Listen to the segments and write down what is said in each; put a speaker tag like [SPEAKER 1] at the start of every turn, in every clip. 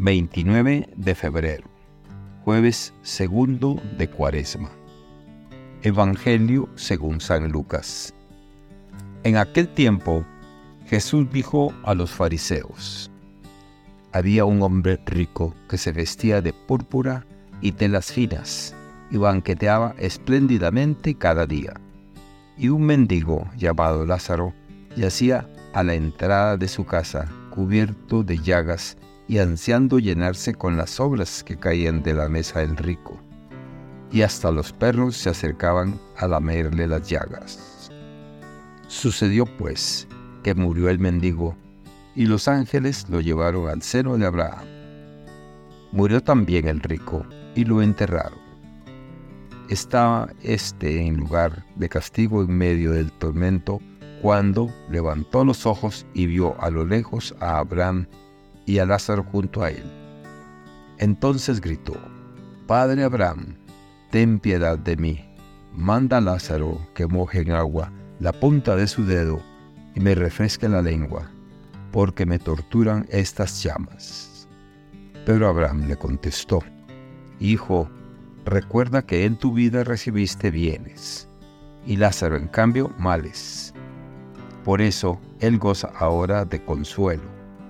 [SPEAKER 1] 29 de febrero, jueves segundo de Cuaresma. Evangelio según San Lucas. En aquel tiempo, Jesús dijo a los fariseos, había un hombre rico que se vestía de púrpura y telas finas y banqueteaba espléndidamente cada día. Y un mendigo llamado Lázaro yacía a la entrada de su casa, cubierto de llagas y ansiando llenarse con las sobras que caían de la mesa del rico. Y hasta los perros se acercaban a lamerle las llagas. Sucedió pues que murió el mendigo, y los ángeles lo llevaron al seno de Abraham. Murió también el rico, y lo enterraron. Estaba éste en lugar de castigo en medio del tormento, cuando levantó los ojos y vio a lo lejos a Abraham y a Lázaro junto a él. Entonces gritó, Padre Abraham, ten piedad de mí, manda a Lázaro que moje en agua la punta de su dedo y me refresque la lengua, porque me torturan estas llamas. Pero Abraham le contestó, Hijo, recuerda que en tu vida recibiste bienes, y Lázaro en cambio males. Por eso él goza ahora de consuelo,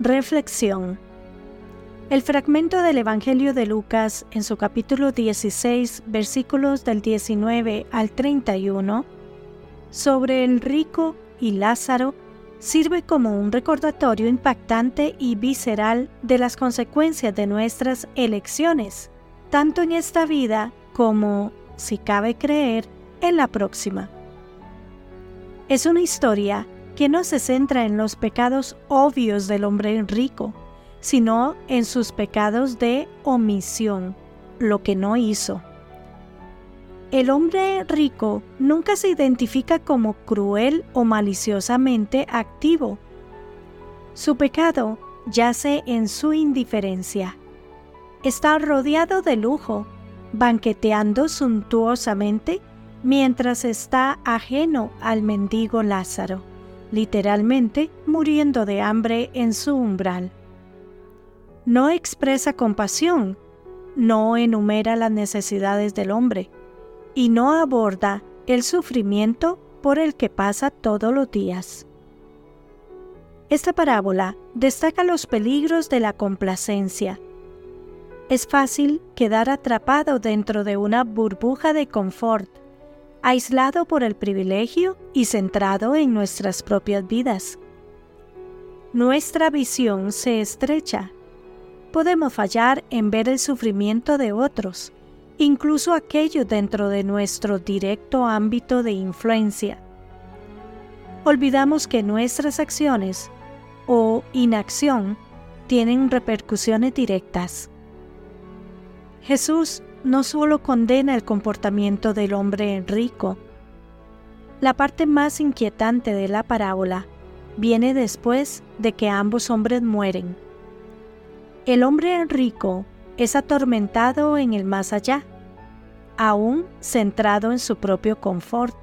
[SPEAKER 2] Reflexión. El fragmento del Evangelio de Lucas en su capítulo 16, versículos del 19 al 31, sobre el rico y Lázaro, sirve como un recordatorio impactante y visceral de las consecuencias de nuestras elecciones, tanto en esta vida como, si cabe creer, en la próxima. Es una historia que no se centra en los pecados obvios del hombre rico, sino en sus pecados de omisión, lo que no hizo. El hombre rico nunca se identifica como cruel o maliciosamente activo. Su pecado yace en su indiferencia. Está rodeado de lujo, banqueteando suntuosamente mientras está ajeno al mendigo Lázaro, literalmente muriendo de hambre en su umbral. No expresa compasión, no enumera las necesidades del hombre y no aborda el sufrimiento por el que pasa todos los días. Esta parábola destaca los peligros de la complacencia. Es fácil quedar atrapado dentro de una burbuja de confort aislado por el privilegio y centrado en nuestras propias vidas. Nuestra visión se estrecha. Podemos fallar en ver el sufrimiento de otros, incluso aquello dentro de nuestro directo ámbito de influencia. Olvidamos que nuestras acciones o inacción tienen repercusiones directas. Jesús no solo condena el comportamiento del hombre rico. La parte más inquietante de la parábola viene después de que ambos hombres mueren. El hombre rico es atormentado en el más allá, aún centrado en su propio confort,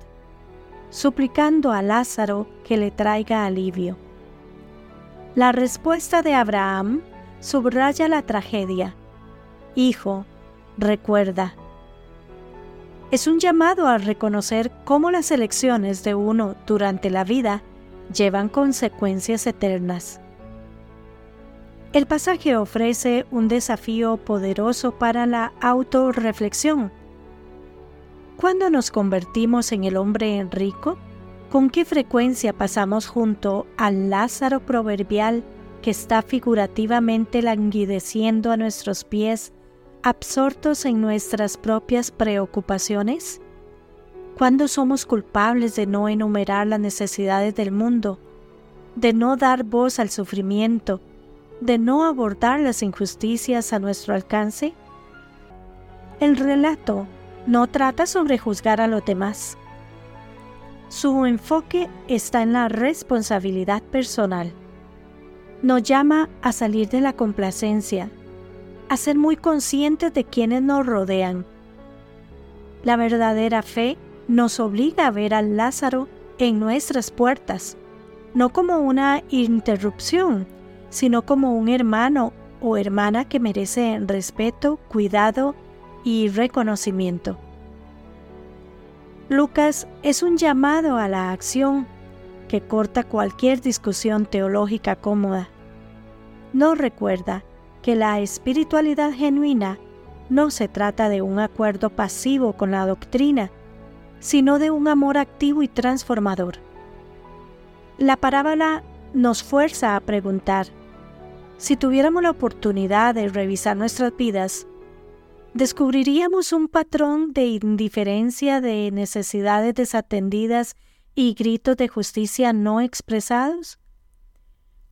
[SPEAKER 2] suplicando a Lázaro que le traiga alivio. La respuesta de Abraham subraya la tragedia. Hijo, recuerda. Es un llamado a reconocer cómo las elecciones de uno durante la vida llevan consecuencias eternas. El pasaje ofrece un desafío poderoso para la autorreflexión. ¿Cuándo nos convertimos en el hombre rico? ¿Con qué frecuencia pasamos junto al Lázaro proverbial que está figurativamente languideciendo a nuestros pies, absortos en nuestras propias preocupaciones? ¿Cuándo somos culpables de no enumerar las necesidades del mundo, de no dar voz al sufrimiento, de no abordar las injusticias a nuestro alcance? El relato no trata sobre juzgar a los demás, su enfoque está en la responsabilidad personal. Nos llama a salir de la complacencia, a ser muy conscientes de quienes nos rodean. La verdadera fe nos obliga a ver al Lázaro en nuestras puertas, no como una interrupción, sino como un hermano o hermana que merece respeto, cuidado y reconocimiento. Lucas es un llamado a la acción que corta cualquier discusión teológica cómoda. Nos recuerda que la espiritualidad genuina no se trata de un acuerdo pasivo con la doctrina, sino de un amor activo y transformador. La parábola nos fuerza a preguntar, si tuviéramos la oportunidad de revisar nuestras vidas, descubriríamos un patrón de indiferencia de necesidades desatendidas y gritos de justicia no expresados?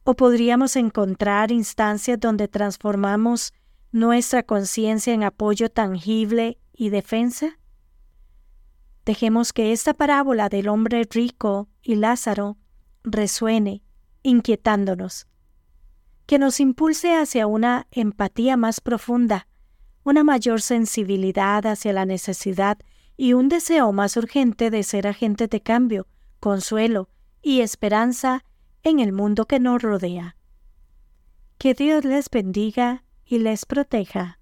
[SPEAKER 2] ¿O podríamos encontrar instancias donde transformamos nuestra conciencia en apoyo tangible y defensa? Dejemos que esta parábola del hombre rico y Lázaro resuene, inquietándonos, que nos impulse hacia una empatía más profunda una mayor sensibilidad hacia la necesidad y un deseo más urgente de ser agente de cambio, consuelo y esperanza en el mundo que nos rodea. Que Dios les bendiga y les proteja.